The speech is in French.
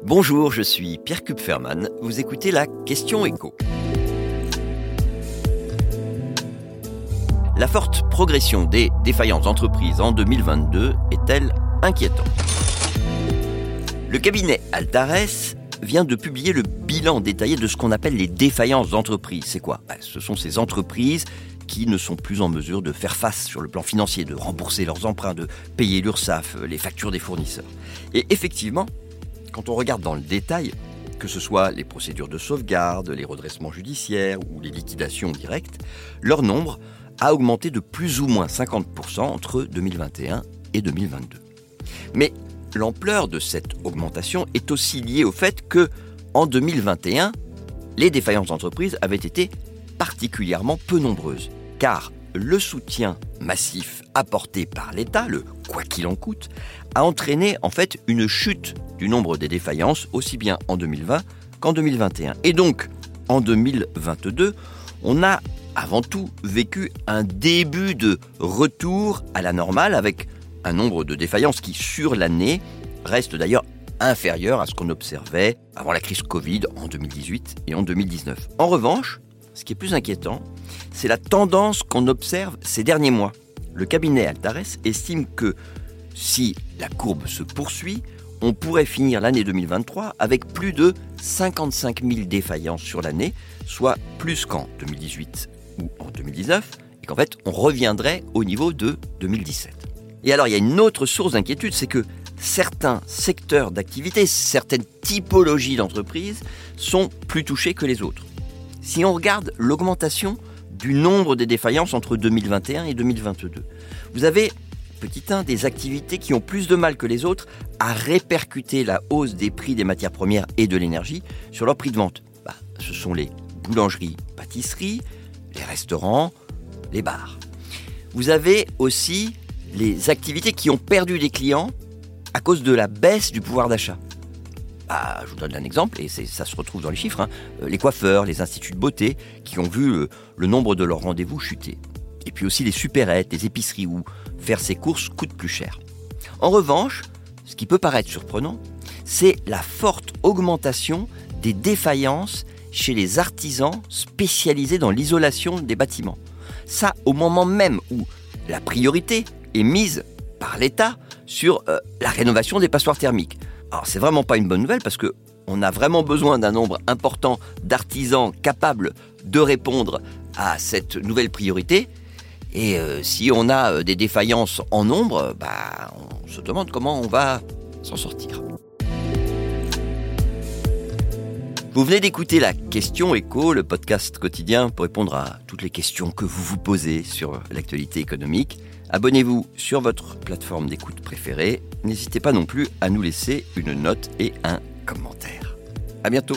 Bonjour, je suis Pierre Kupferman. Vous écoutez la Question Écho. La forte progression des défaillances d'entreprises en 2022 est-elle inquiétante? Le cabinet Altares vient de publier le bilan détaillé de ce qu'on appelle les défaillances d'entreprises. C'est quoi? Bah, Ce sont ces entreprises qui ne sont plus en mesure de faire face sur le plan financier, de rembourser leurs emprunts, de payer l'URSSAF, les factures des fournisseurs. Et effectivement, quand on regarde dans le détail, que ce soit les procédures de sauvegarde, les redressements judiciaires ou les liquidations directes, leur nombre a augmenté de plus ou moins 50% entre 2021 et 2022. Mais l'ampleur de cette augmentation est aussi liée au fait que, en 2021, les défaillances d'entreprises avaient été particulièrement peu nombreuses, car le soutien massif apporté par l'État, le quoi qu'il en coûte, a entraîné en fait une chute du nombre des défaillances aussi bien en 2020 qu'en 2021. Et donc, en 2022, on a avant tout vécu un début de retour à la normale avec un nombre de défaillances qui, sur l'année, reste d'ailleurs inférieur à ce qu'on observait avant la crise Covid en 2018 et en 2019. En revanche, ce qui est plus inquiétant, c'est la tendance qu'on observe ces derniers mois. Le cabinet Altares estime que si la courbe se poursuit, on pourrait finir l'année 2023 avec plus de 55 000 défaillances sur l'année, soit plus qu'en 2018 ou en 2019, et qu'en fait on reviendrait au niveau de 2017. Et alors il y a une autre source d'inquiétude, c'est que certains secteurs d'activité, certaines typologies d'entreprises sont plus touchés que les autres. Si on regarde l'augmentation du nombre des défaillances entre 2021 et 2022, vous avez petit 1 des activités qui ont plus de mal que les autres à répercuter la hausse des prix des matières premières et de l'énergie sur leur prix de vente. Bah, ce sont les boulangeries, pâtisseries, les restaurants, les bars. Vous avez aussi les activités qui ont perdu des clients à cause de la baisse du pouvoir d'achat. Bah, je vous donne un exemple, et ça se retrouve dans les chiffres, hein. euh, les coiffeurs, les instituts de beauté, qui ont vu euh, le nombre de leurs rendez-vous chuter. Et puis aussi les supérettes, les épiceries, où faire ses courses coûte plus cher. En revanche, ce qui peut paraître surprenant, c'est la forte augmentation des défaillances chez les artisans spécialisés dans l'isolation des bâtiments. Ça, au moment même où la priorité est mise par l'État sur euh, la rénovation des passoires thermiques. Alors c'est vraiment pas une bonne nouvelle parce que on a vraiment besoin d'un nombre important d'artisans capables de répondre à cette nouvelle priorité. Et euh, si on a euh, des défaillances en nombre, bah, on se demande comment on va s'en sortir. Vous venez d'écouter la question écho, le podcast quotidien pour répondre à toutes les questions que vous vous posez sur l'actualité économique. Abonnez-vous sur votre plateforme d'écoute préférée. N'hésitez pas non plus à nous laisser une note et un commentaire. À bientôt.